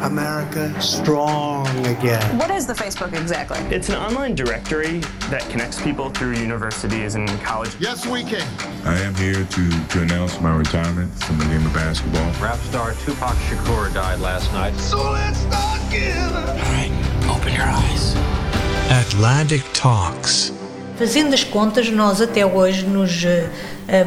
America strong again. What is the Facebook exactly? It's an online directory that connects people through universities and college. Yes, we can. I am here to, to announce my retirement from the game of basketball. Rap star Tupac Shakur died last night. So let's start again. All right, open your eyes. Atlantic Talks. Fazendo as contas, nós até hoje, nos uh,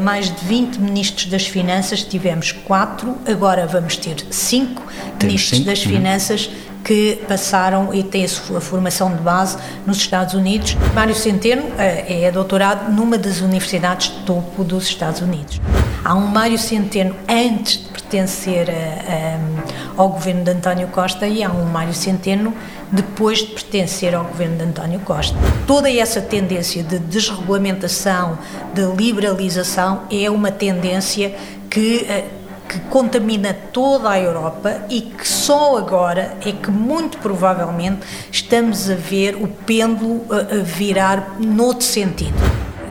mais de 20 ministros das Finanças, tivemos quatro, agora vamos ter cinco ministros cinco? das uhum. Finanças que passaram e têm a sua formação de base nos Estados Unidos. Mário Centeno uh, é doutorado numa das universidades de topo dos Estados Unidos. Há um Mário Centeno antes de pertencer a, a, ao governo de António Costa e há um Mário Centeno depois de pertencer ao governo de António Costa. Toda essa tendência de desregulamentação, de liberalização, é uma tendência que eh, que contamina toda a Europa e que só agora é que muito provavelmente estamos a ver o pêndulo a, a virar noutro sentido.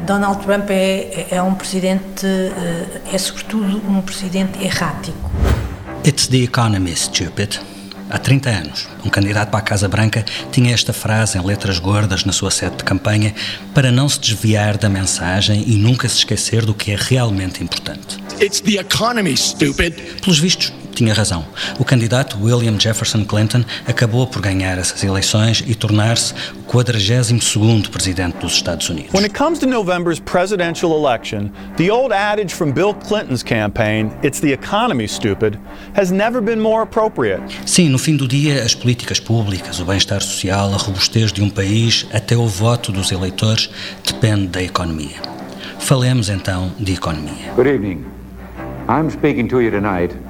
Donald Trump é, é um presidente, eh, é sobretudo um presidente errático. It's the economy, stupid. Há 30 anos, um candidato para a Casa Branca tinha esta frase em letras gordas na sua sede de campanha para não se desviar da mensagem e nunca se esquecer do que é realmente importante. It's the economy, stupid. Pelos vistos, tinha razão. O candidato William Jefferson Clinton acabou por ganhar essas eleições e tornar-se o 42º presidente dos Estados Unidos. When it comes to November's presidential election, the old adage from Bill Clinton's campaign, it's the economy stupid, has never been more appropriate. Sim, no fim do dia, as políticas públicas, o bem-estar social, a robustez de um país, até o voto dos eleitores, depende da economia. Falemos então de economia. Good evening. I'm speaking to you tonight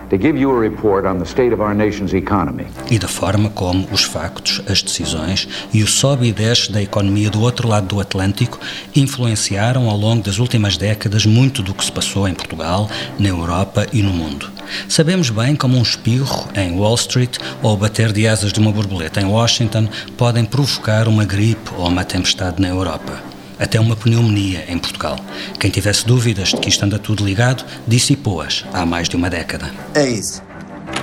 E da forma como os factos, as decisões e o sobe e desce da economia do outro lado do Atlântico influenciaram ao longo das últimas décadas muito do que se passou em Portugal, na Europa e no mundo. Sabemos bem como um espirro em Wall Street ou o bater de asas de uma borboleta em Washington podem provocar uma gripe ou uma tempestade na Europa até uma pneumonia em Portugal. Quem tivesse dúvidas de que isto anda tudo ligado, dissipou-as há mais de uma década. A's,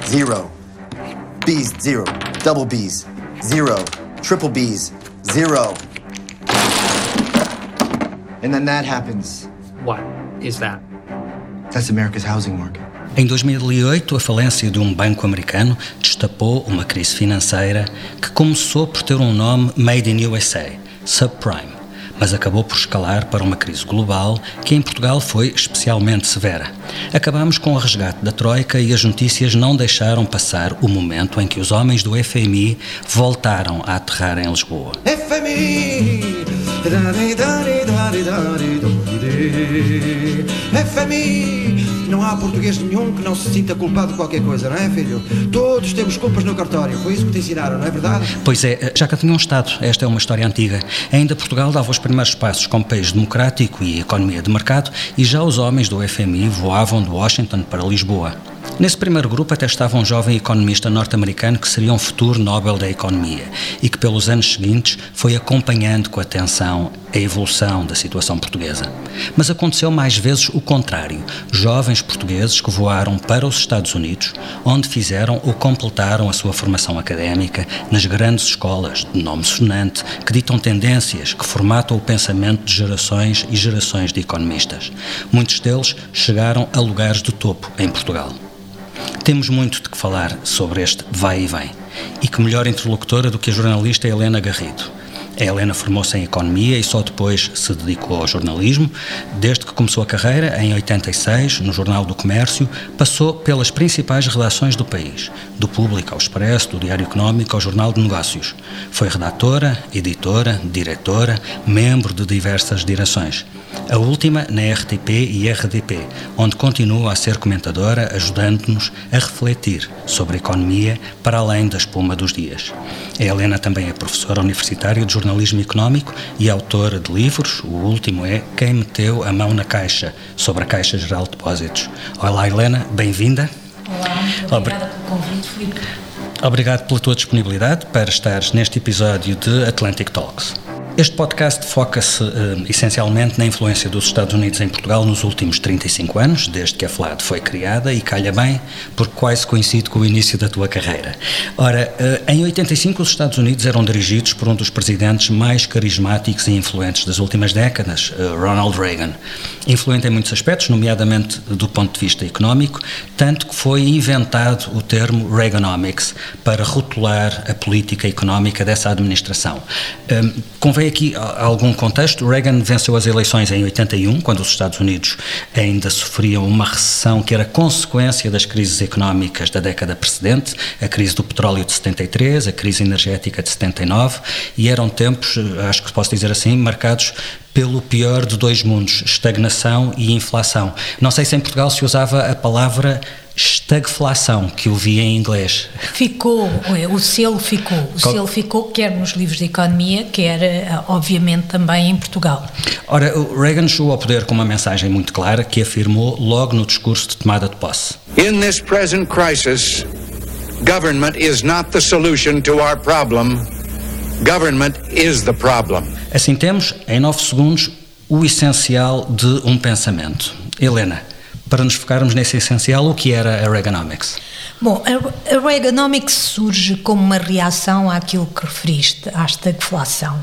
zero. B's, zero. Double B's, zero. Triple B's, zero. And then that happens. What is that? That's America's housing market. Em 2008, a falência de um banco americano destapou uma crise financeira que começou por ter um nome made in USA, subprime mas acabou por escalar para uma crise global que em Portugal foi especialmente severa. Acabamos com o resgate da Troika e as notícias não deixaram passar o momento em que os homens do FMI voltaram a aterrar em Lisboa. FMI! FMI! Não há português nenhum que não se sinta culpado de qualquer coisa, não é, filho? Todos temos culpas no cartório, foi isso que te ensinaram, não é verdade? Pois é, já que tinha um Estado, esta é uma história antiga. Ainda Portugal dava os primeiros passos como país democrático e economia de mercado e já os homens do FMI voavam de Washington para Lisboa. Nesse primeiro grupo até estava um jovem economista norte-americano que seria um futuro Nobel da Economia e que pelos anos seguintes foi acompanhando com atenção a evolução da situação portuguesa. Mas aconteceu mais vezes o contrário. Jovens portugueses que voaram para os Estados Unidos, onde fizeram ou completaram a sua formação académica nas grandes escolas de nome sonante que ditam tendências, que formatam o pensamento de gerações e gerações de economistas. Muitos deles chegaram a lugares de topo em Portugal. Temos muito de que falar sobre este vai e vem. E que melhor interlocutora do que a jornalista Helena Garrido. A Helena formou-se em Economia e só depois se dedicou ao jornalismo. Desde que começou a carreira, em 86, no Jornal do Comércio, passou pelas principais redações do país, do Público ao Expresso, do Diário Económico ao Jornal de Negócios. Foi redatora, editora, diretora, membro de diversas direções. A última na RTP e RDP, onde continua a ser comentadora, ajudando-nos a refletir sobre a economia para além da espuma dos dias. A Helena também é professora universitária de jornalismo económico e autora de livros. O último é Quem Meteu a Mão na Caixa, sobre a Caixa Geral de Depósitos. Olá, Helena, bem-vinda. Olá, muito obrigada convite, Filipe. Obrigado pela tua disponibilidade para estares neste episódio de Atlantic Talks. Este podcast foca-se uh, essencialmente na influência dos Estados Unidos em Portugal nos últimos 35 anos, desde que a FLAD foi criada, e calha bem, porque quase coincide com o início da tua carreira. Ora, uh, em 85 os Estados Unidos eram dirigidos por um dos presidentes mais carismáticos e influentes das últimas décadas, uh, Ronald Reagan. Influente em muitos aspectos, nomeadamente do ponto de vista económico, tanto que foi inventado o termo Reaganomics para rotular a política económica dessa administração. convém aqui algum contexto. Reagan venceu as eleições em 81, quando os Estados Unidos ainda sofriam uma recessão que era consequência das crises económicas da década precedente, a crise do petróleo de 73, a crise energética de 79, e eram tempos, eh, acho que posso dizer assim, marcados pelo pior de dois mundos, estagnação e inflação. Não sei se em Portugal se usava a palavra estagflação, que eu vi em inglês. Ficou, o selo ficou. O Qual? selo ficou, quer nos livros de economia, quer, eh, obviamente, também em Portugal. Ora, o Reagan chegou ao poder com uma mensagem muito clara que afirmou logo no discurso de tomada de posse. In this present crisis, government is not the solution to our problem. Government is the problem. Assim temos, em nove segundos, o essencial de um pensamento. Helena, para nos focarmos nesse essencial, o que era a Reaganomics? Bom, a Reaganomics surge como uma reação àquilo que referiste, à estagflação.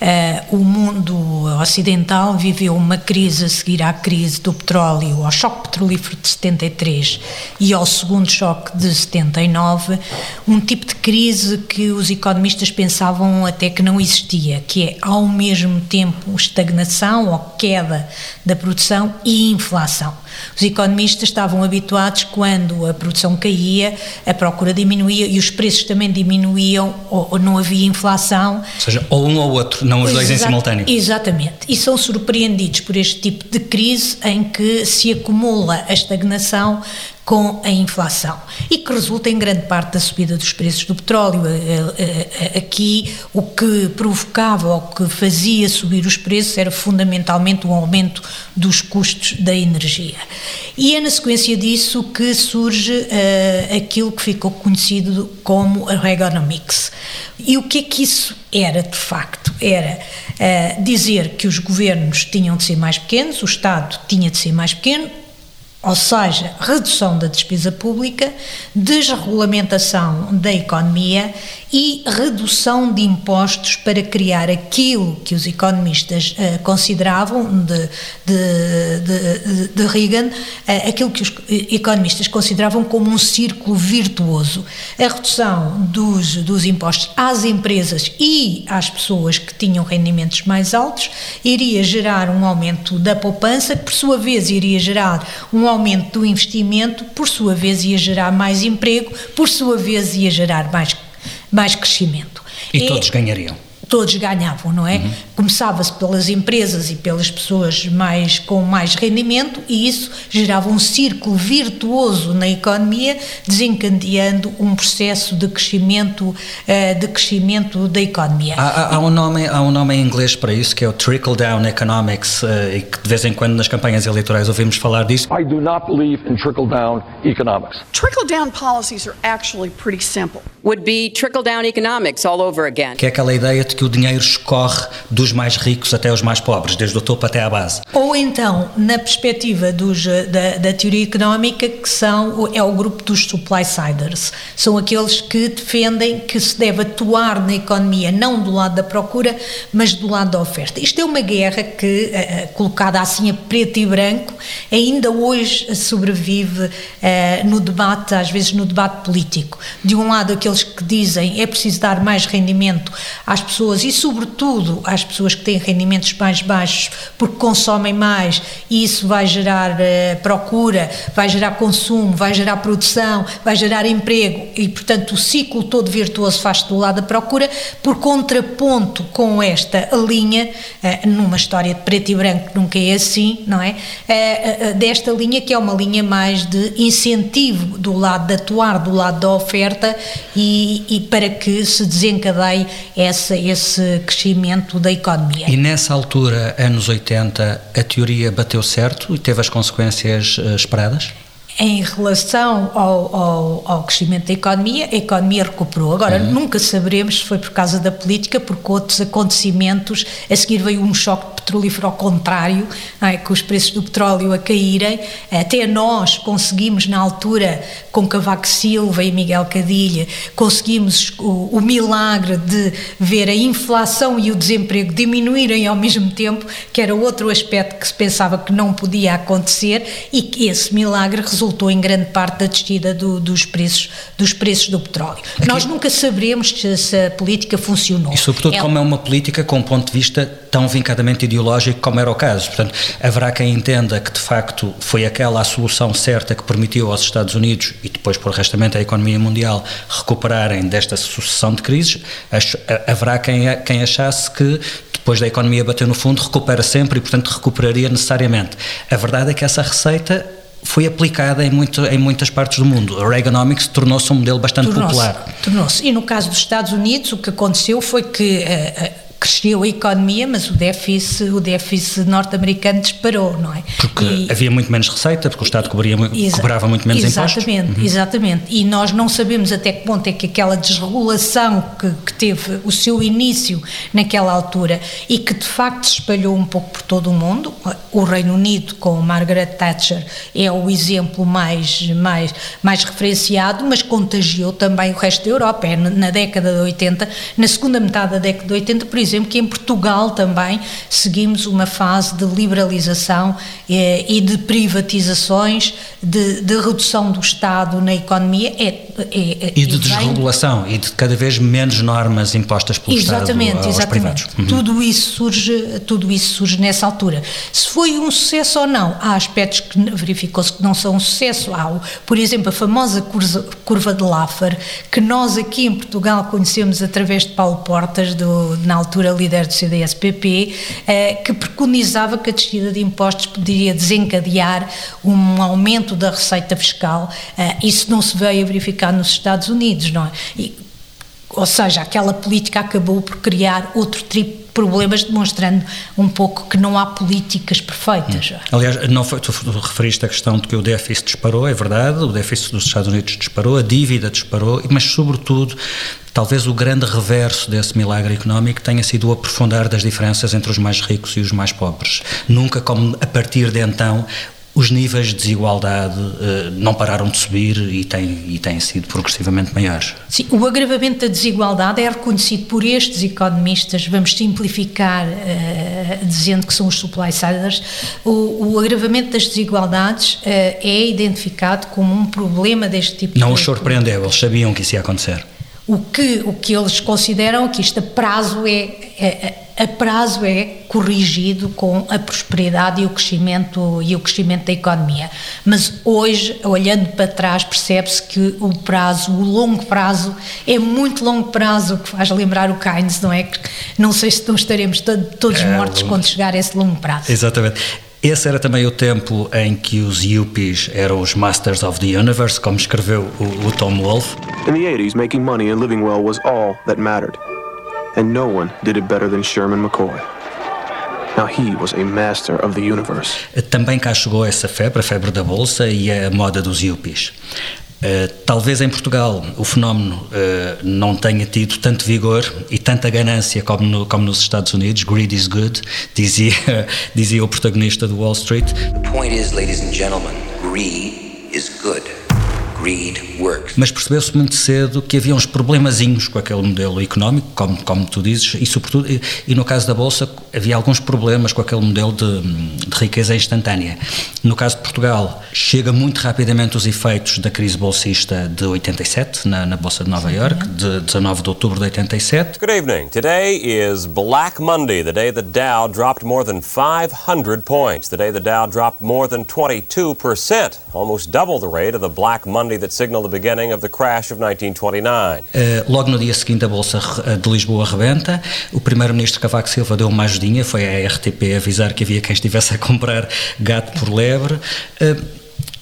Uh, o mundo ocidental viveu uma crise a seguir à crise do petróleo, ao choque petrolífero de 73 e ao segundo choque de 79, um tipo de crise que os economistas pensavam até que não existia, que é ao mesmo tempo estagnação ou queda da produção e inflação. Os economistas estavam habituados quando a produção caía, a procura diminuía e os preços também diminuíam ou, ou não havia inflação. Ou seja, ou um ou outro, não os dois em simultâneo. Exatamente. E são surpreendidos por este tipo de crise em que se acumula a estagnação com a inflação e que resulta em grande parte da subida dos preços do petróleo. Eh, eh, aqui o que provocava ou que fazia subir os preços era fundamentalmente o aumento dos custos da energia. E é na sequência disso que surge uh, aquilo que ficou conhecido como a Reaganomics. E o que é que isso era de facto? Era uh, dizer que os governos tinham de ser mais pequenos, o Estado tinha de ser mais pequeno, ou seja, redução da despesa pública, desregulamentação da economia e redução de impostos para criar aquilo que os economistas uh, consideravam de, de, de, de Reagan, uh, aquilo que os economistas consideravam como um círculo virtuoso. A redução dos, dos impostos às empresas e às pessoas que tinham rendimentos mais altos iria gerar um aumento da poupança, que por sua vez iria gerar um aumento do investimento, por sua vez ia gerar mais emprego, por sua vez ia gerar mais mais crescimento. E, e todos ganhariam todos ganhavam, não é? Uhum. Começava-se pelas empresas e pelas pessoas mais com mais rendimento e isso gerava um círculo virtuoso na economia, desencadeando um processo de crescimento uh, de crescimento da economia. Há, há, há, um nome há um nome em inglês para isso que é o trickle down economics uh, e que de vez em quando nas campanhas eleitorais ouvimos falar disso. I do not believe in trickle down economics. Trickle down policies are actually pretty simple. Would be trickle down economics all over again. Que é aquela ideia de que o dinheiro escorre dos mais ricos até os mais pobres, desde o topo até à base. Ou então, na perspectiva dos, da, da teoria económica, que são, é o grupo dos supply-siders. São aqueles que defendem que se deve atuar na economia não do lado da procura, mas do lado da oferta. Isto é uma guerra que, eh, eh, colocada assim a preto e branco, ainda hoje sobrevive no debate, às vezes no debate político. De um lado, aqueles que dizem é preciso dar mais rendimento às pessoas e, sobretudo, às pessoas que têm rendimentos mais baixos, porque consomem mais e isso vai gerar uh, procura, vai gerar consumo, vai gerar produção, vai gerar emprego e, portanto, o ciclo todo virtuoso faz do lado da procura, por contraponto com esta linha, uh, numa história de preto e branco nunca é assim, não é? Uh, desta linha que é uma linha mais de incentivo do lado de atuar, do lado da oferta e, e para que se desencadeie essa, esse crescimento da economia. E nessa altura, anos 80, a teoria bateu certo e teve as consequências uh, esperadas? em relação ao, ao, ao, crescimento da economia, a economia recuperou. Agora, uhum. nunca saberemos se foi por causa da política, porque outros acontecimentos, a seguir veio um choque petrolífero ao contrário, é? com os preços do petróleo a caírem. Até nós conseguimos, na altura, com Cavaco Silva e Miguel Cadilha, conseguimos o, o milagre de ver a inflação e o desemprego diminuírem ao mesmo tempo, que era outro aspecto que se pensava que não podia acontecer e que esse milagre resultou em grande parte da descida do, dos, preços, dos preços do petróleo. Aqui... Nós nunca saberemos se a política funcionou. E sobretudo é... como é uma política com um ponto de vista tão vincadamente ideológico como era o caso. Portanto, haverá quem entenda que de facto foi aquela a solução certa que permitiu aos Estados Unidos e depois por restamento à economia mundial recuperarem desta sucessão de crises. Haverá quem, quem achasse que depois da economia bater no fundo recupera sempre e portanto recuperaria necessariamente. A verdade é que essa receita foi aplicada em, muito, em muitas partes do mundo. A Reaganomics tornou-se um modelo bastante tornou popular. Tornou-se. E no caso dos Estados Unidos, o que aconteceu foi que uh, cresceu a economia, mas o déficit, o déficit norte-americano disparou, não é? Porque e, havia muito menos receita, porque o Estado cobria, cobrava muito menos exatamente, impostos. Exatamente, uhum. exatamente. E nós não sabemos até que ponto é que aquela desregulação que, que, teve o seu início naquela altura e que de facto se espalhou um pouco por todo o mundo, o Reino Unido com Margaret Thatcher é o exemplo mais, mais, mais referenciado, mas contagiou também o resto da Europa. É na década de 80, na segunda metade da década de 80, por exemplo, exemplo, que em Portugal também seguimos uma fase de liberalização eh, e de privatizações, de, de, redução do Estado na economia. É, é, e de e desregulação e de cada vez menos normas impostas pelo exatamente, Estado aos exatamente. privados. Uhum. Tudo, isso surge, tudo isso surge nessa altura. Se foi um sucesso ou não, há aspectos que verificou-se que não são um sucesso. Há, por exemplo, a famosa curva de Laffer, que nós aqui em Portugal conhecemos através de Paulo Portas, do, na altura altura líder do CDS-PP, eh, que preconizava que a descida de impostos poderia desencadear um aumento da receita fiscal. Eh, isso não se veio a verificar nos Estados Unidos, não é? E, ou seja, aquela política acabou por criar outro tipo de problemas, demonstrando um pouco que não há políticas perfeitas. Hum. Aliás, não foi, tu referiste a questão de que o déficit disparou, é verdade, o déficit dos Estados Unidos disparou, a dívida disparou, mas sobretudo Talvez o grande reverso desse milagre económico tenha sido o aprofundar das diferenças entre os mais ricos e os mais pobres. Nunca como a partir de então os níveis de desigualdade uh, não pararam de subir e têm, e têm sido progressivamente maiores. Sim, o agravamento da desigualdade é reconhecido por estes economistas, vamos simplificar uh, dizendo que são os supply-siders, o, o, agravamento das desigualdades uh, é identificado como um problema deste tipo não de... Não os surpreendeu, eles sabiam que isso ia acontecer. O que, o que eles consideram que isto a prazo é, é a prazo é corrigido com a prosperidade e o crescimento e o crescimento da economia. Mas hoje, olhando para trás, percebe-se que o prazo, o longo prazo, é muito longo prazo, o que faz lembrar o Keynes, não é? Não sei se não estaremos todos é, mortos quando chegar a esse longo prazo. Exatamente. Esse era também o tempo em que os Yuppies eram os Masters of the Universe, como escreveu o, o Tom Wolfe. In the 80s, making money and living well was all that mattered. And no one did it better than Sherman McCoy. Now he was a master of the universe. Também cá chegou essa febre, a febre da bolsa e a moda dos Yuppies. Uh, talvez em Portugal o fenómeno uh, não tenha tido tanto vigor e tanta ganância como, no, como nos Estados Unidos. Greed is good, dizia, dizia o protagonista do Wall Street. The point is, ladies and gentlemen, greed is good. Mas percebeu-se muito cedo que havia uns problemazinhos com aquele modelo económico, como, como tu dizes, e sobretudo, e, e no caso da Bolsa, havia alguns problemas com aquele modelo de, de, riqueza instantânea. No caso de Portugal, chega muito rapidamente os efeitos da crise bolsista de 87, na, na Bolsa de Nova York, de 19 de outubro de 87. Good evening. Today is Black Monday, the day the Dow dropped more than 500 points, the day the Dow dropped more than 22%, almost double the rate of the Black Monday Monday that signaled the beginning of the crash of 1929. Uh, logo no dia seguinte a Bolsa de Lisboa rebenta, o primeiro-ministro Cavaco Silva deu uma ajudinha, foi à RTP avisar que havia quem estivesse a comprar gato por lebre. Uh,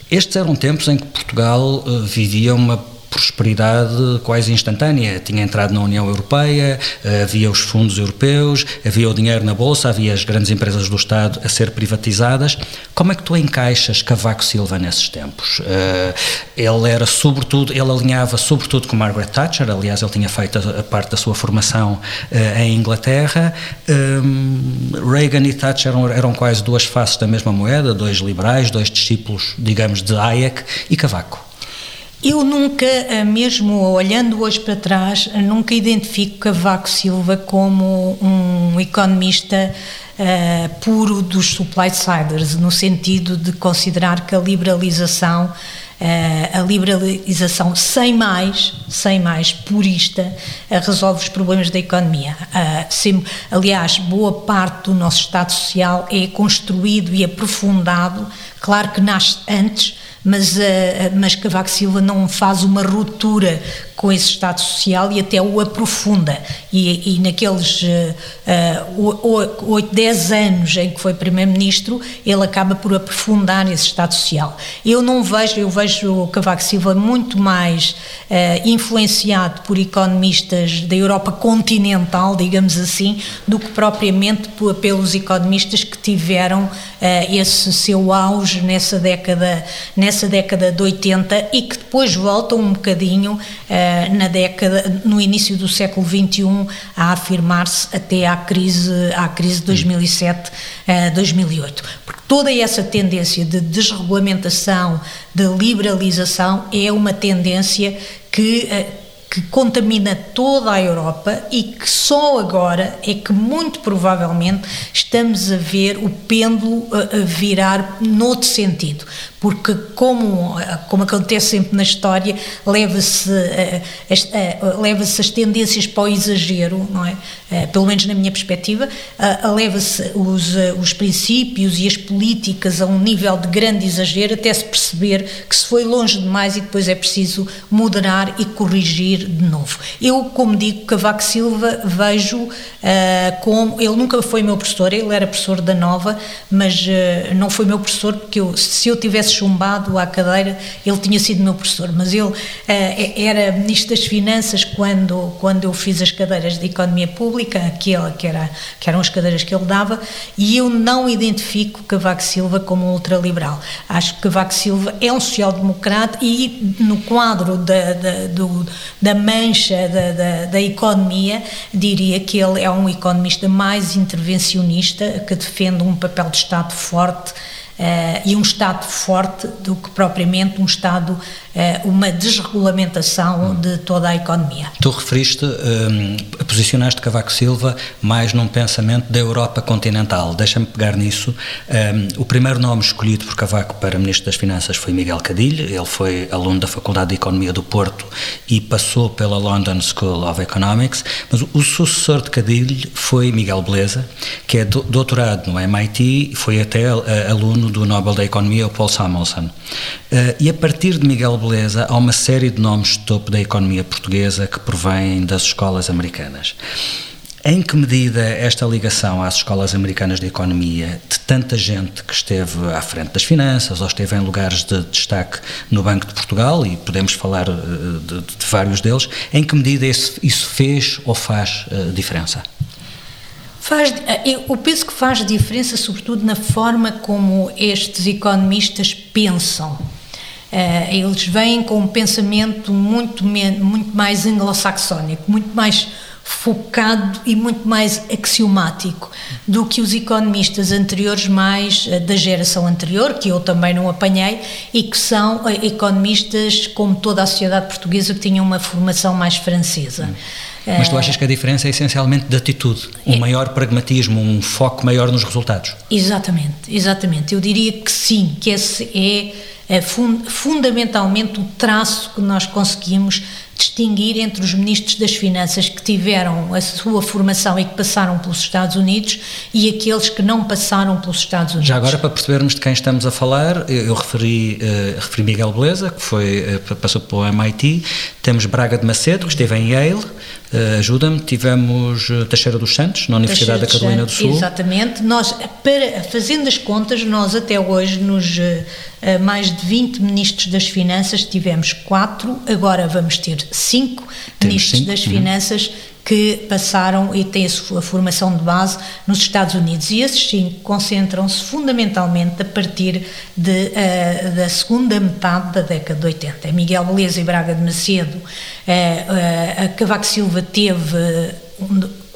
estes eram tempos em que Portugal vivia uma prosperidade quase instantânea. Tinha entrado na União Europeia, havia os fundos europeus, havia o dinheiro na Bolsa, havia as grandes empresas do Estado a ser privatizadas. Como é que tu encaixas Cavaco Silva nesses tempos? Ele era sobretudo, ele alinhava sobretudo com Margaret Thatcher, aliás ele tinha feito a parte da sua formação em Inglaterra. Reagan e Thatcher eram, eram quase duas faces da mesma moeda, dois liberais, dois discípulos, digamos, de Hayek e Cavaco. Eu nunca, mesmo olhando hoje para trás, nunca identifico Cavaco Silva como um economista uh, puro dos supply-siders, no sentido de considerar que a liberalização a liberalização sem mais, sem mais purista, resolve os problemas da economia. aliás, boa parte do nosso Estado Social é construído e aprofundado, claro que nasce antes, mas, mas Cavaco Silva não faz uma ruptura com esse Estado Social e até o aprofunda. E, e naqueles uh, 8, 10 anos em que foi Primeiro-Ministro, ele acaba por aprofundar esse Estado Social. Eu não vejo, eu vejo o Cavaco Silva muito mais uh, influenciado por economistas da Europa continental, digamos assim, do que propriamente por, pelos economistas que tiveram uh, esse seu auge nessa década, nessa década de 80 e que depois voltam um bocadinho uh, na década, no início do século XXI, a afirmar-se até à crise, à crise de 2007, 2008. Porque toda essa tendência de desregulamentação, de liberalização, é uma tendência que que contamina toda a Europa e que só agora é que muito provavelmente estamos a ver o pêndulo a, a virar noutro sentido porque como, como acontece sempre na história, leva-se as, leva as tendências para o exagero, não é? Pelo menos na minha perspectiva, leva-se os, os princípios e as políticas a um nível de grande exagero até se perceber que se foi longe demais e depois é preciso moderar e corrigir de novo. Eu, como digo, Cavaco Silva vejo uh, como, ele nunca foi meu professor, ele era professor da Nova, mas uh, não foi meu professor porque eu, se eu tivesse chumbado à cadeira, ele tinha sido meu professor, mas ele uh, era Ministro das Finanças quando, quando eu fiz as cadeiras de Economia Pública, aquela que, era, que eram as cadeiras que ele dava, e eu não identifico Cavaco Silva como um ultraliberal. Acho que Cavaco Silva é um social-democrata e no quadro da, da, do, da mancha da, da, da economia, diria que ele é um economista mais intervencionista, que defende um papel de Estado forte Uh, e um Estado forte do que propriamente um Estado, uma desregulamentação hum. de toda a economia. Tu referiste, um, posicionaste Cavaco Silva mais num pensamento da Europa continental. Deixa-me pegar nisso. Um, o primeiro nome escolhido por Cavaco para Ministro das Finanças foi Miguel Cadilho. Ele foi aluno da Faculdade de Economia do Porto e passou pela London School of Economics. Mas o sucessor de Cadilho foi Miguel Beleza, que é doutorado no MIT e foi até uh, aluno do Nobel da Economia, o Paul Samuelson. Uh, e a partir de Miguel Beleza, há uma série de nomes de topo da economia portuguesa que provêm das escolas americanas. Em que medida esta ligação às escolas americanas de economia, de tanta gente que esteve à frente das finanças ou esteve em lugares de destaque no Banco de Portugal, e podemos falar eh, de, de vários deles, em que medida isso, isso fez ou faz uh, diferença? Faz, eu penso que faz diferença, sobretudo na forma como estes economistas pensam. Eles vêm com um pensamento muito, muito mais anglo-saxónico, muito mais focado e muito mais axiomático do que os economistas anteriores, mais da geração anterior, que eu também não apanhei, e que são economistas, como toda a sociedade portuguesa, que tinham uma formação mais francesa. Hum. Mas tu achas que a diferença é essencialmente de atitude, um é. maior pragmatismo, um foco maior nos resultados? Exatamente, exatamente. Eu diria que sim, que esse é, é fundamentalmente o traço que nós conseguimos distinguir entre os ministros das Finanças que tiveram a sua formação e que passaram pelos Estados Unidos e aqueles que não passaram pelos Estados Unidos. Já agora, para percebermos de quem estamos a falar, eu referi, uh, referi Miguel Beleza, que foi, uh, passou pelo MIT, temos Braga de Macedo, que esteve em Yale, ajuda-me, tivemos uh, Teixeira dos Santos, na Universidade da Carolina do Sul. Exatamente, nós, para, fazendo as contas, nós até hoje, nos mais de 20 ministros das Finanças, tivemos quatro, agora vamos ter cinco Temos ministros cinco. das uhum. Que passaram e têm a formação de base nos Estados Unidos. E esses cinco concentram-se fundamentalmente a partir de, uh, da segunda metade da década de 80. É Miguel Beleza e Braga de Macedo, uh, uh, a Cavaco Silva teve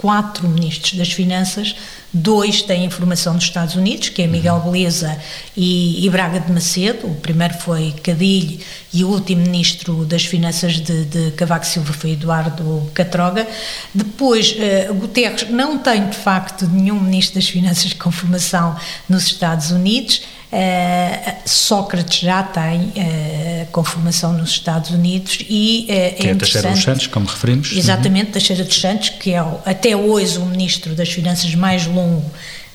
quatro ministros das Finanças, dois têm formação nos Estados Unidos, que é Miguel uhum. Beleza e, e, Braga de Macedo, o primeiro foi Cadilho e o último ministro das Finanças de, de Cavaco Silva foi Eduardo Catroga. Depois, uh, Guterres não tem de facto nenhum ministro das Finanças com formação nos Estados Unidos, Uh, Sócrates já tem uh, com formação nos Estados Unidos e uh, é, que é Teixeira dos Santos, como referimos. Exatamente, uhum. Teixeira dos Santos, que é até hoje o ministro das Finanças mais longo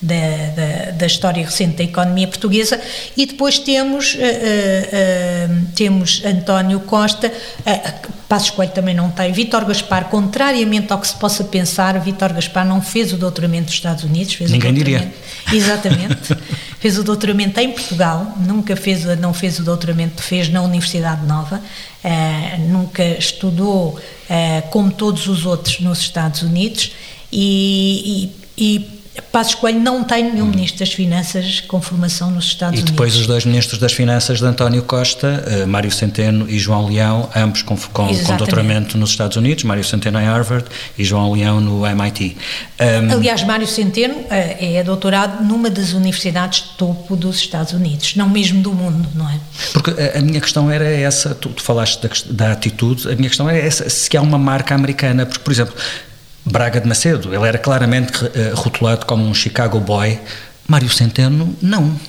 da, da, da, história recente da economia portuguesa e depois temos, uh, uh, temos António Costa, uh, Passos Coelho também não tem, Vítor Gaspar, contrariamente ao que se possa pensar, Vítor Gaspar não fez o doutoramento dos Estados Unidos, Ninguém diria. Exatamente, fez o doutoramento em Portugal, nunca fez, não fez o doutoramento, fez na Universidade Nova, nunca estudou como todos os outros nos Estados Unidos e, e, e Passos Coelho não tem nenhum ministro das Finanças com formação nos Estados Unidos. E depois Unidos. os dois ministros das Finanças de António Costa, uh, Mário Centeno e João Leão, ambos com, com, com, doutoramento nos Estados Unidos, Mário Centeno em Harvard e João Leão no MIT. Um, Aliás, Mário Centeno uh, é doutorado numa das universidades de topo dos Estados Unidos, não mesmo do mundo, não é? Porque a, a minha questão era essa, tu, tu falaste da, da atitude, a minha questão era essa, se há uma marca americana, porque, por exemplo, Braga de Macedo, ele era claramente eh, rotulado como um Chicago boy. Mário Centeno, não.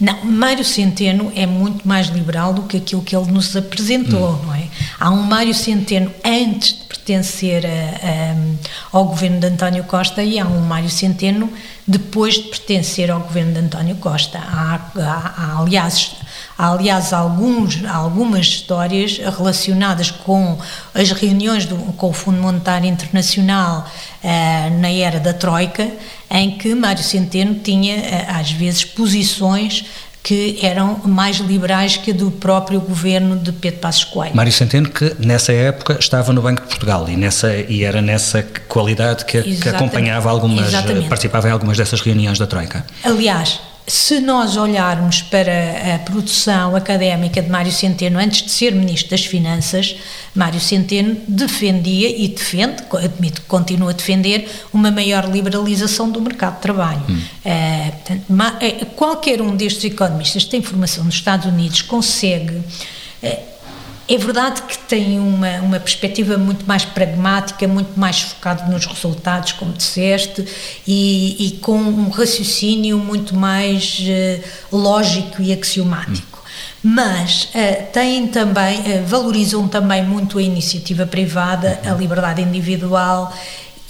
Não, Mário Centeno é muito mais liberal do que aquilo que ele nos apresentou, hum. não é? Há um Mário Centeno antes de pertencer a, a, ao governo de António Costa e há um Mário Centeno depois de pertencer ao governo de António Costa. Há, há, há aliás, há, aliás alguns, algumas histórias relacionadas com as reuniões do, com o Fundo Monetário Internacional uh, na era da Troika, em que Mário Centeno tinha, uh, às vezes, posições que eram mais liberais que a do próprio governo de Pedro Passos Coelho. Mário Centeno que nessa época estava no Banco de Portugal e, nessa, e era nessa qualidade que, que acompanhava algumas, Exatamente. participava em algumas dessas reuniões da Troika. Aliás, se nós olharmos para a produção académica de Mário Centeno antes de ser Ministro das Finanças, Mário Centeno defendia e defende, admito que continua a defender, uma maior liberalização do mercado de trabalho. Hum. Uh, qualquer um destes economistas que tem formação nos Estados Unidos consegue. É verdade que tem uma, uma perspectiva muito mais pragmática, muito mais focada nos resultados, como disseste, e, e com um raciocínio muito mais uh, lógico e axiomático. Hum. Mas uh, têm também, uh, valorizam também muito a iniciativa privada, a liberdade individual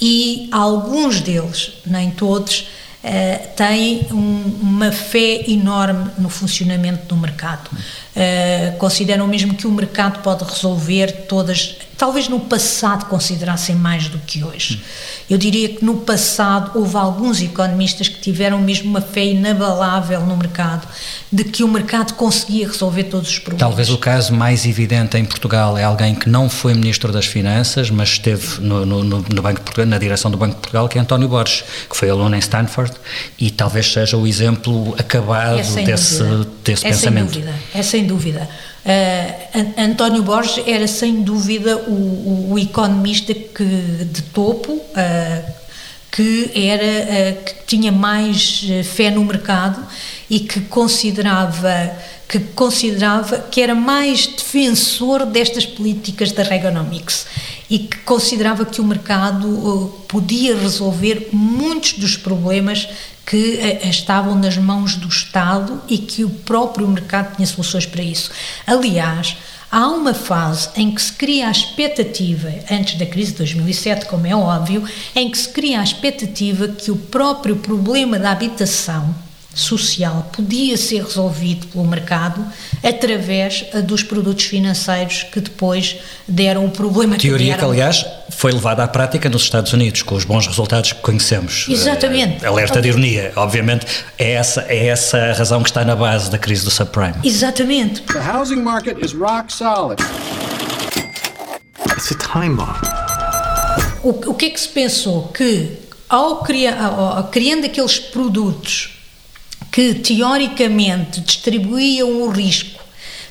e alguns deles, nem todos, uh, têm um, uma fé enorme no funcionamento do mercado. Uh, consideram mesmo que o mercado pode resolver todas. Talvez no passado considerassem mais do que hoje. Eu diria que no passado houve alguns economistas que tiveram mesmo uma fé inabalável no mercado, de que o mercado conseguia resolver todos os problemas. Talvez o caso mais evidente em Portugal é alguém que não foi Ministro das Finanças, mas esteve no, no, no Banco Portugal, na direção do Banco de Portugal, que é António Borges, que foi aluno em Stanford e talvez seja o exemplo acabado é desse, desse é pensamento. Sem dúvida, é sem dúvida. Uh, António Borges era sem dúvida o, o, o economista que, de topo uh, que era uh, que tinha mais fé no mercado e que considerava que considerava que era mais defensor destas políticas da Reaganomics e que considerava que o mercado podia resolver muitos dos problemas que uh, estavam nas mãos do Estado e que o próprio mercado tinha soluções para isso. Aliás, há uma fase em que se cria a expectativa, antes da crise de 2007, como é óbvio, em que se cria a expectativa que o próprio problema da habitação social podia ser resolvido pelo mercado através dos produtos financeiros que depois deram o problema Teoria que deram. que, aliás, foi levada à prática nos Estados Unidos, com os bons resultados que conhecemos. Exatamente. Uh, alerta de ironia, obviamente, é essa, é essa a razão que está na base da crise do subprime. Exatamente. The housing market is rock solid. It's a time bomb. O, o que é que se pensou? Que ao criar, ao, criando aqueles produtos que teoricamente distribuíam o risco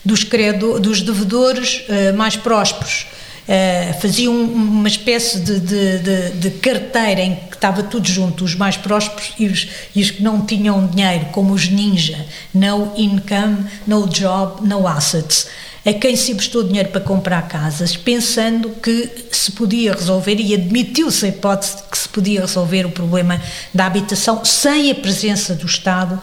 dos, credor, dos devedores uh, mais prósperos, uh, faziam uma espécie de, de, de, de, carteira em que estava tudo junto, os mais prósperos e os, e os que não tinham dinheiro, como os ninja, no income, no job, no assets a quem se emprestou dinheiro para comprar casas, pensando que se podia resolver, e admitiu-se a hipótese de que se podia resolver o problema da habitação sem a presença do Estado,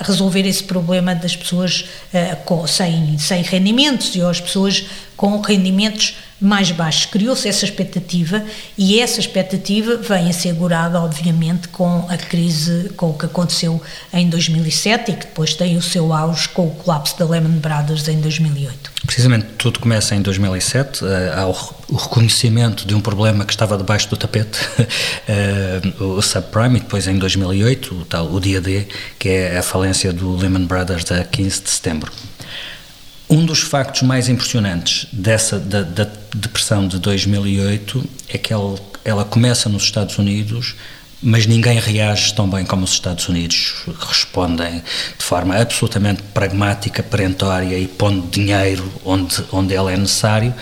resolver esse problema das pessoas uh, com, sem, sem rendimentos e as pessoas com rendimentos mais baixos. Criou-se essa expectativa e essa expectativa vem assegurada, obviamente, com a crise, com o que aconteceu em 2007 e que depois tem o seu auge com o colapso da Lehman Brothers em 2008. Precisamente tudo começa em 2007, eh, há o reconhecimento de um problema que estava debaixo do tapete, eh, o subprime, e depois em 2008 o tal o dia D, que é a falência do Lehman Brothers a 15 de setembro. Um dos factos mais impressionantes dessa da, da depressão de 2008 é que ela, ela começa nos Estados Unidos, mas ninguém reage tão bem como os Estados Unidos respondem de forma absolutamente pragmática, perentória e pondo dinheiro onde onde ele é necessário,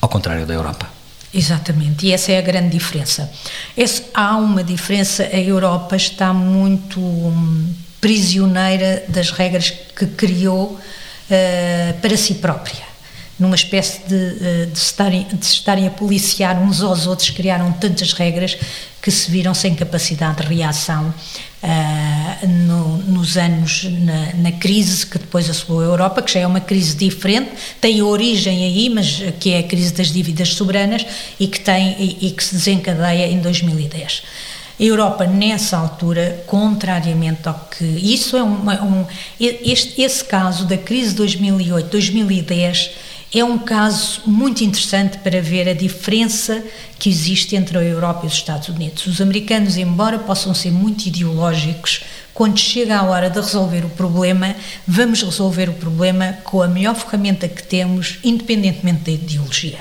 ao contrário da Europa. Exatamente, e essa é a grande diferença. Esse, há uma diferença, a Europa está muito hum, prisioneira das regras que criou uh, para si própria. Numa espécie de, uh, de, se estarem, de se estarem a policiar uns aos outros, criaram tantas regras que se viram sem capacidade de reação uh, no, nos anos, na, na, crise que depois assolou a Europa, que já é uma crise diferente, tem origem aí, mas que é a crise das dívidas soberanas e que, tem, e, e que se desencadeia em 2010. A Europa, nessa altura, contrariamente ao que. Isso é uma, um. Este, esse caso da crise 2008-2010 é um caso muito interessante para ver a diferença que existe entre a Europa e os Estados Unidos. Os americanos, embora possam ser muito ideológicos, quando chega a hora de resolver o problema, vamos resolver o problema com a melhor ferramenta que temos, independentemente da ideologia.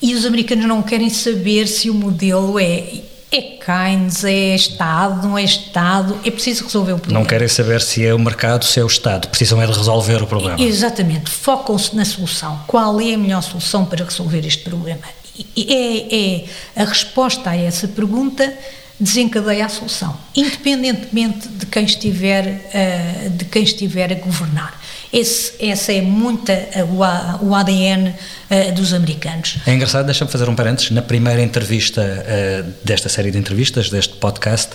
E os americanos não querem saber se o modelo é é Keynes, é Estado, não é Estado, é preciso resolver o problema. Não querem saber se é o mercado, se é o Estado, precisam é de resolver o problema. Exatamente, focam-se na solução. Qual é a melhor solução para resolver este problema? É, é a resposta a essa pergunta desencadeia a solução, independentemente de quem estiver, uh, de quem estiver a governar. Esse, essa é muita uh, o ADN uh, eh, dos americanos. É engraçado, deixa-me fazer um parênteses, na primeira entrevista uh, desta série de entrevistas, deste podcast,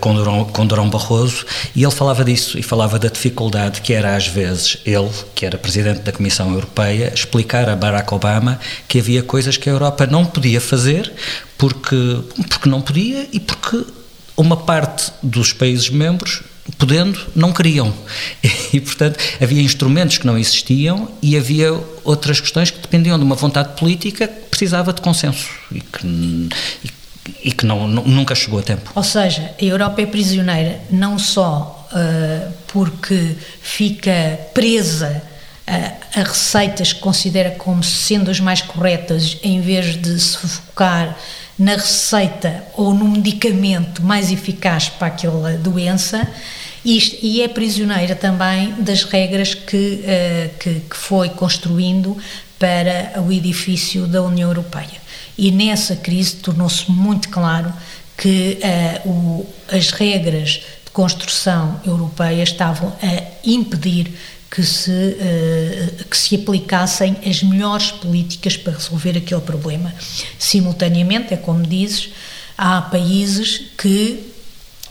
com, Durão, com Durão Barroso, e ele falava disso, e falava da dificuldade que era às vezes ele, que era Presidente da Comissão Europeia, explicar a Barack Obama que havia coisas que a Europa não podia fazer porque, porque não podia e porque uma parte dos países membros podendo, não queriam. E, portanto, havia instrumentos que não existiam e havia outras questões que dependiam de uma vontade política que precisava de consenso e que, e, que não, nunca chegou a tempo. Ou seja, a Europa é prisioneira não só uh, porque fica presa a, a receitas que considera como sendo as mais corretas em vez de se focar na receita ou no medicamento mais eficaz para aquela doença e, é prisioneira também das regras que, uh, que, que foi construindo para o edifício da União Europeia. E nessa crise tornou-se muito claro que uh, o, as regras de construção europeia estavam a impedir que se, uh, que se aplicassem as melhores políticas para resolver aquele problema. Simultaneamente, é como dizes, há países que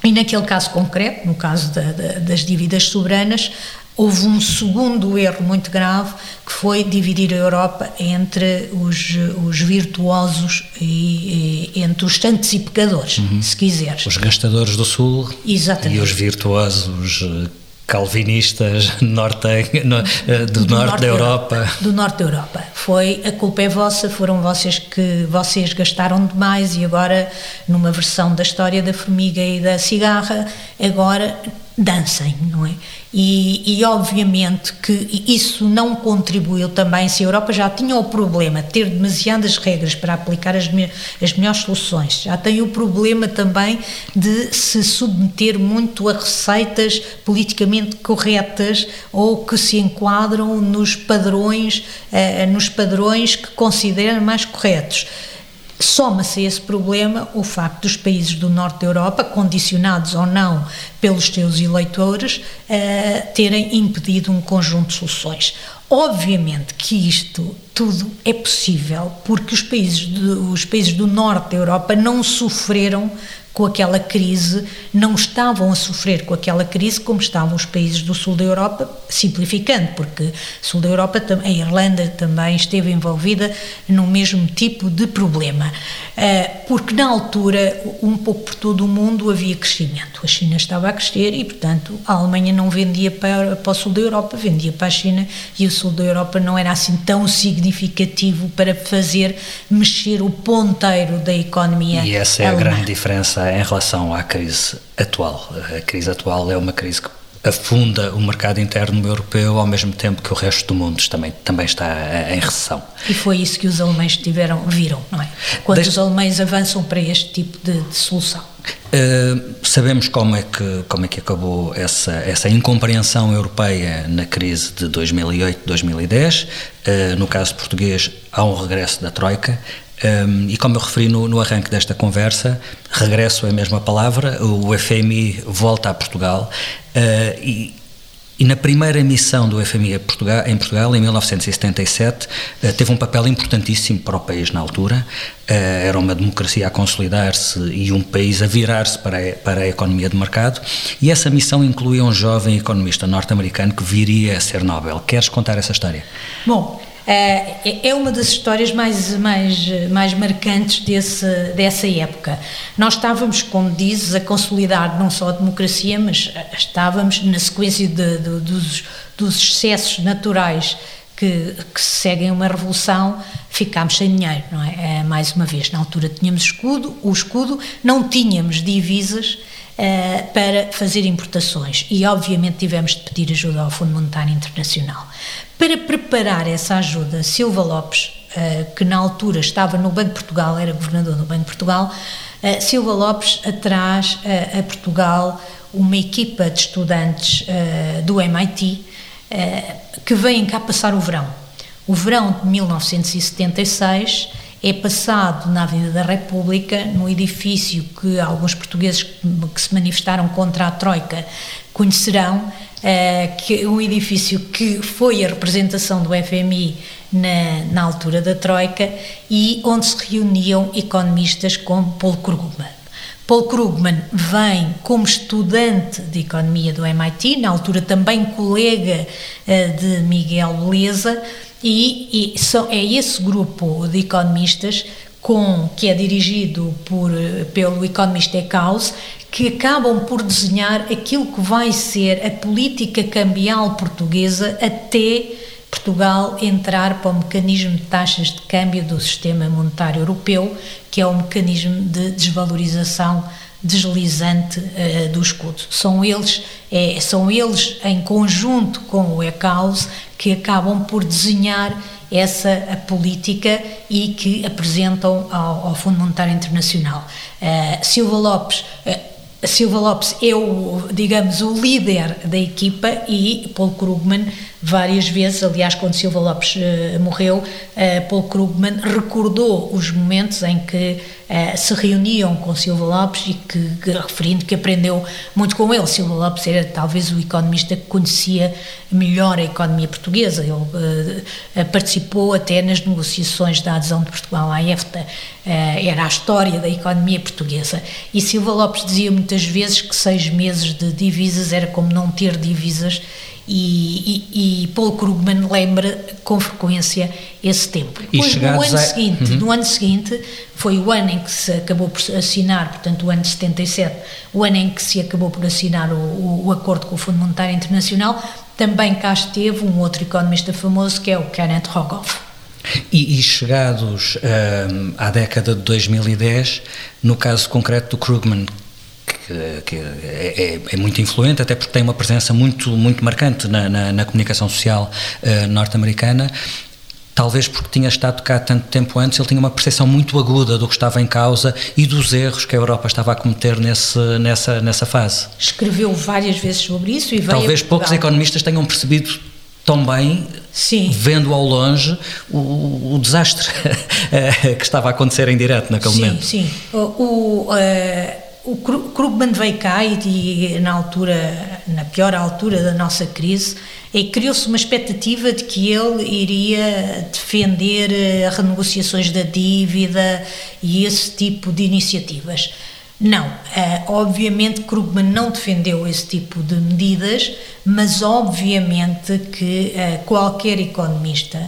e naquele caso concreto, no caso da, da, das dívidas soberanas, houve um segundo erro muito grave, que foi dividir a Europa entre os, os virtuosos e, e entre os santos e pecadores, uhum. se quiseres. Os gastadores do Sul Exatamente. e os virtuosos eh, calvinistas norte, no, eh, do, do, norte, norte da Europa. Europa. Do norte da Europa. Foi a culpa é vossa, foram vocês que vocês gastaram demais e agora numa versão da história da formiga e da cigarra, agora dancem, não é? E, e, obviamente que isso não contribuiu também, se a Europa já tinha o problema de ter demasiadas regras para aplicar as, me, as melhores soluções, já tem o problema também de se submeter muito a receitas politicamente corretas ou que se enquadram nos padrões, eh, nos padrões que consideram mais corretos. Soma-se a esse problema o facto dos países do norte da Europa, condicionados ou não pelos seus eleitores, uh, terem impedido um conjunto de soluções. Obviamente que isto tudo é possível porque os países, os países do norte da Europa não sofreram com aquela crise, não estavam a sofrer com aquela crise como estavam os países do sul da Europa, simplificando, porque sul da Europa, a Irlanda também esteve envolvida no mesmo tipo de problema. Eh, porque na altura, um pouco por todo o mundo, havia crescimento. A China estava a crescer e, portanto, a Alemanha não vendia para, para o sul da Europa, vendia para a China e o sul da Europa não era assim tão significativo para fazer mexer o ponteiro da economia. E essa é alemã. a grande diferença em relação à crise atual. A crise atual é uma crise que afunda o mercado interno europeu ao mesmo tempo que o resto do mundo também, também está em recessão. E foi isso que os alemães tiveram, viram, não é? Quando Desde... os alemães avançam para este tipo de, de solução. Uh, sabemos como é que como é que acabou essa essa incompreensão europeia na crise de 2008-2010. Uh, no caso português há um regresso da troika. Um, e como eu referi no, no, arranque desta conversa, regresso é a mesma palavra, o FMI volta a Portugal uh, e, e, na primeira missão do FMI Portugal, em Portugal, em 1977, uh, teve um papel importantíssimo para o país na altura. Uh, era uma democracia a consolidar-se e um país a virar-se para, a, para a economia de mercado. E essa missão incluía um jovem economista norte-americano que viria a ser Nobel. Queres contar essa história? Bom, é, é uma das histórias mais, mais, mais marcantes desse, dessa época. Nós estávamos, como dizes, a consolidar não só a democracia, mas estávamos na sequência de, de, dos, dos excessos naturais que, que, seguem uma revolução, ficámos sem dinheiro, não é? é? Mais uma vez, na altura tínhamos escudo, o escudo, não tínhamos divisas uh, para fazer importações e, obviamente, tivemos de pedir ajuda ao Fundo Monetário Internacional. Para preparar essa ajuda, Silva Lopes, uh, que na altura estava no Banco de Portugal, era governador do Banco de Portugal, uh, Silva Lopes traz a Portugal uma equipa de estudantes do MIT que vêm cá passar o verão. O verão de 1976 é passado na Avenida da República, no edifício que alguns portugueses que se manifestaram contra a Troika conhecerão, uh, que um edifício que foi a representação do FMI na, na altura da Troika e onde se reuniam economistas como Paul Krugman. Paul Krugman vem como estudante de economia do MIT, na altura também colega uh, de Miguel Beleza, e, e são, é esse grupo de economistas com, que é dirigido por, pelo economista Eckhaus, que acabam por desenhar aquilo que vai ser a política cambial portuguesa até Portugal entrar para o mecanismo de taxas de câmbio do sistema monetário europeu, que é o mecanismo de desvalorização deslizante uh, do escudo. São eles, é, são eles em conjunto com o ECAUS que acabam por desenhar essa a política e que apresentam ao, ao Fundo Monetário Internacional. Uh, Silva Lopes uh, Silva Lopes é o, digamos, o líder da equipa e Paul Krugman várias vezes, aliás, quando Silva Lopes uh, morreu, uh, Paul Krugman recordou os momentos em que uh, se reuniam com Silva Lopes e que, que, referindo que aprendeu muito com ele. Silva Lopes era talvez o economista que conhecia melhor a economia portuguesa. Ele participou até nas negociações da adesão de Portugal à EFTA. era a história da economia portuguesa. E Silva Lopes dizia muitas vezes que seis meses de divisas era como não ter divisas E, e, e Paul Krugman lembra com frequência esse tempo. Depois, no ano, a... seguinte, uhum. no ano seguinte, foi o ano em que se acabou por assinar, portanto, o ano de 77, o ano em que se acabou por assinar o, o, o acordo com o Fundo Monetário Internacional. Também cá esteve um outro economista famoso que é o Kenneth Rogoff. E, e, chegados um, à década de 2010, no caso concreto do Krugman, que, que é, é, é, muito influente, até porque tem uma presença muito, muito marcante na, na, na comunicação social uh, norte-americana. Talvez porque tinha estado cá tanto tempo antes, ele tinha uma percepção muito aguda do que estava em causa e dos erros que a Europa estava a cometer nesse, nessa, nessa fase. Escreveu várias vezes sobre isso e veio Talvez poucos economistas tenham percebido tão bem, Sim. vendo ao longe o, o desastre que estava a acontecer em direto naquele sim, momento. Sim, o, o uh o Krugman veio cá e, na altura, na pior altura da nossa crise, e criou-se uma expectativa de que ele iria defender eh, renegociações da dívida e esse tipo de iniciativas. Não, eh, obviamente Krugman não defendeu esse tipo de medidas, mas obviamente que eh, qualquer economista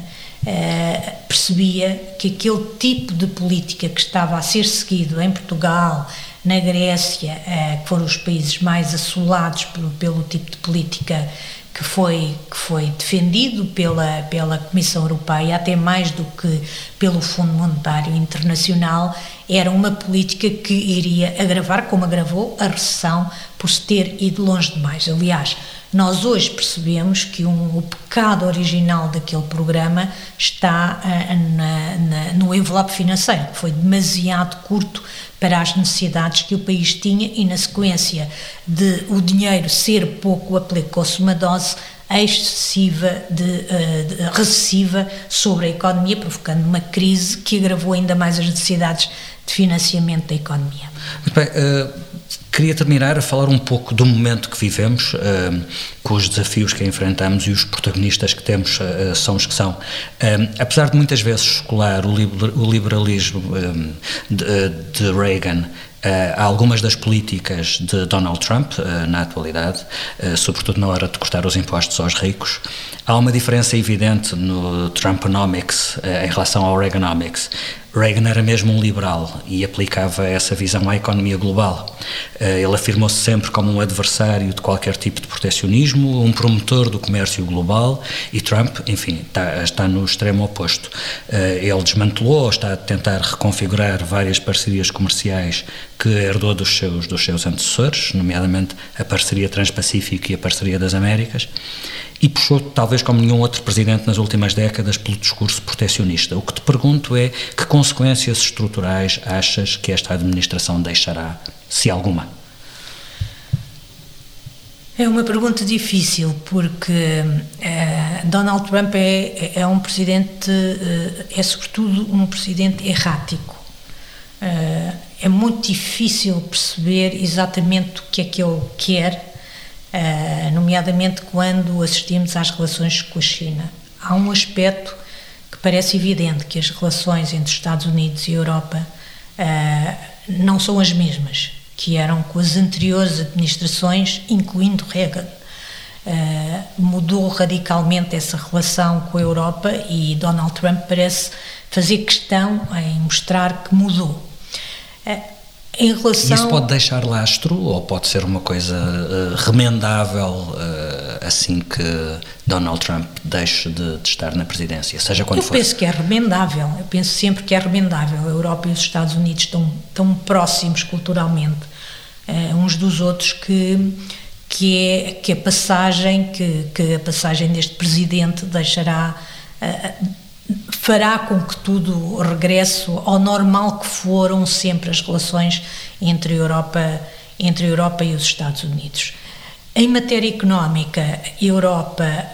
percebia que aquele tipo de política que estava a ser seguido em Portugal, na Grécia, eh, que foram os países mais assolados pelo, pelo tipo de política que foi, que foi defendido pela, pela Comissão Europeia, até mais do que pelo Fundo Monetário Internacional, era uma política que iria agravar, como agravou, a recessão por se ter ido longe demais. Aliás, nós hoje percebemos que um, o pecado original daquele programa está uh, na, na, no envelope financeiro, que foi demasiado curto para as necessidades que o país tinha e, na sequência de o dinheiro ser pouco, aplicou-se uma dose excessiva de, uh, de, recessiva sobre a economia, provocando uma crise que agravou ainda mais as necessidades de financiamento da economia. Muito bem, uh Queria terminar a falar um pouco do momento que vivemos, uh, com os desafios que enfrentamos e os protagonistas que temos uh, são os que são. Uh, apesar de muitas vezes escolar o, o liberalismo de, de, Reagan a algumas das políticas de Donald Trump na atualidade, sobretudo na hora de cortar os impostos aos ricos, há uma diferença evidente no Trumponomics em relação ao Reaganomics. Reagan era mesmo um liberal e aplicava essa visão à economia global. Eh, ele afirmou-se sempre como um adversário de qualquer tipo de proteccionismo, um promotor do comércio global e Trump, enfim, está, está no extremo oposto. Eh, ele desmantelou ou está a tentar reconfigurar várias parcerias comerciais que herdou dos seus, dos seus antecessores, nomeadamente a parceria Transpacífico e a parceria das Américas e puxou, talvez como nenhum outro presidente nas últimas décadas, pelo discurso proteccionista. O que te pergunto é que consequências estruturais achas que esta administração deixará, se alguma? É uma pergunta difícil, porque uh, Donald Trump é, é um presidente, uh, é sobretudo um presidente errático. Uh, é muito difícil perceber exatamente o que é que ele quer uh, nomeadamente quando assistimos às relações com a China. Há um aspecto que parece evidente, que as relações entre Estados Unidos e Europa uh, não são as mesmas que eram com as anteriores administrações, incluindo Reagan. Uh, mudou radicalmente essa relação com a Europa e Donald Trump parece fazer questão em mostrar que mudou. Em relação... Isso pode deixar lastro ou pode ser uma coisa uh, remendável uh, assim que Donald Trump deixe de, de, estar na presidência, seja quando eu for? Eu penso que é remendável, eu penso sempre que é remendável. A Europa e os Estados Unidos estão tão próximos culturalmente uh, uns dos outros que que é que a passagem que, que a passagem deste presidente deixará fará com que tudo regresse ao normal que foram sempre as relações entre a Europa, entre a Europa e os Estados Unidos. Em matéria económica, Europa,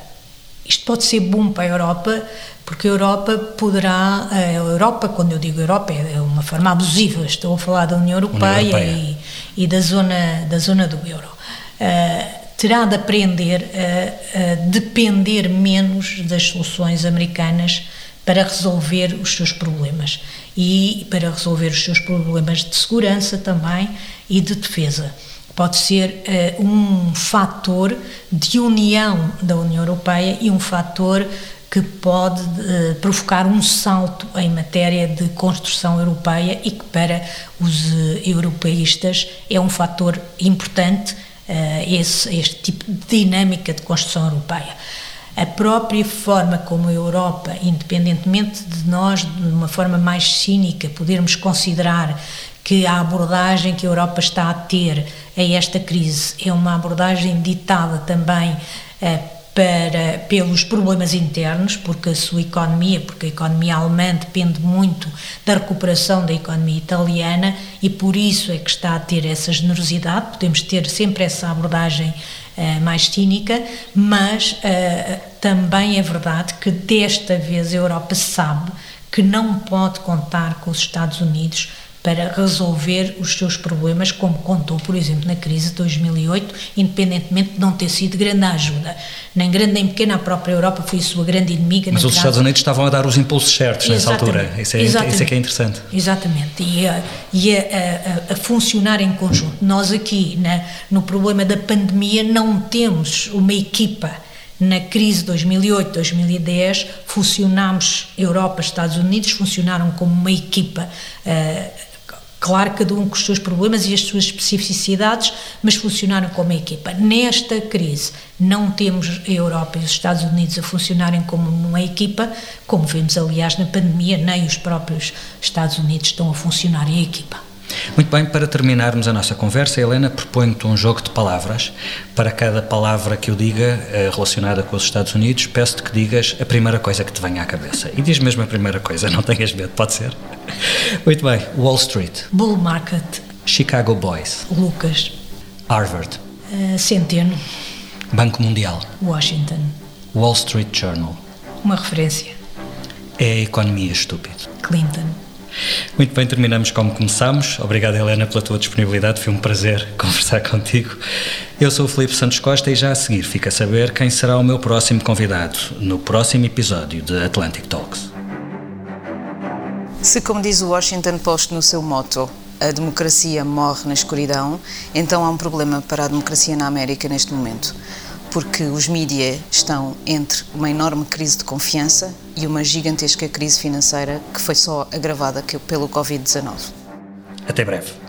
isto pode ser bom para a Europa, porque a Europa poderá, a Europa, quando eu digo Europa, é uma forma abusiva, estou a falar da União Europeia, União Europeia. E, e, da, zona, da zona do euro. Uh, terá de aprender a, a depender menos das soluções americanas para resolver os seus problemas e para resolver os seus problemas de segurança também e de defesa. pode ser uh, um fator de união da União Europeia e um fator que pode uh, provocar um salto em matéria de construção europeia e que para os uh, europeístas é um fator importante esse, este tipo de dinâmica de construção europeia a própria forma como a Europa, independentemente de nós, de uma forma mais cínica, podermos considerar que a abordagem que a Europa está a ter a esta crise é uma abordagem ditada também eh, para, pelos problemas internos, porque a sua economia, porque a economia alemã depende muito da recuperação da economia italiana e por isso é que está a ter essa generosidade. Podemos ter sempre essa abordagem uh, mais cínica, mas uh, também é verdade que desta vez a Europa sabe que não pode contar com os Estados Unidos para resolver os seus problemas, como contou, por exemplo, na crise de 2008, independentemente de não ter sido grande ajuda. Nem grande nem pequena, a própria Europa foi a sua grande inimiga. Mas os Estados Unidos estavam a dar os impulsos certos nessa Exatamente. altura. Isso é, isso é que é interessante. Exatamente. E, a, e a, a, a, funcionar em conjunto. Nós aqui, na, no problema da pandemia, não temos uma equipa na crise 2008-2010 funcionámos, Europa, Estados Unidos funcionaram como uma equipa uh, Claro, cada um com os seus problemas e as suas especificidades, mas funcionaram como equipa. Nesta crise, não temos a Europa e os Estados Unidos a funcionarem como uma equipa, como vemos, aliás, na pandemia, nem os próprios Estados Unidos estão a funcionar em equipa. Muito bem, para terminarmos a nossa conversa, Helena, proponho-te um jogo de palavras. Para cada palavra que eu diga eh, relacionada com os Estados Unidos, peço-te que digas a primeira coisa que te venha à cabeça. E diz mesmo a primeira coisa, não tenhas medo, pode ser? Muito bem, Wall Street. Bull Market. Chicago Boys. Lucas. Harvard. Uh, Centeno. Banco Mundial. Washington. Wall Street Journal. Uma referência. É a economia estúpida. Clinton. Muito bem, terminamos como começámos. Obrigado, Helena, pela tua disponibilidade. Foi um prazer conversar contigo. Eu sou o Felipe Santos Costa e já a seguir fica a saber quem será o meu próximo convidado no próximo episódio de Atlantic Talks. Se, como diz o Washington Post no seu moto, a democracia morre na escuridão, então há um problema para a democracia na América neste momento porque os mídias estão entre uma enorme crise de confiança e uma gigantesca crise financeira que foi só agravada pelo Covid-19. Até breve.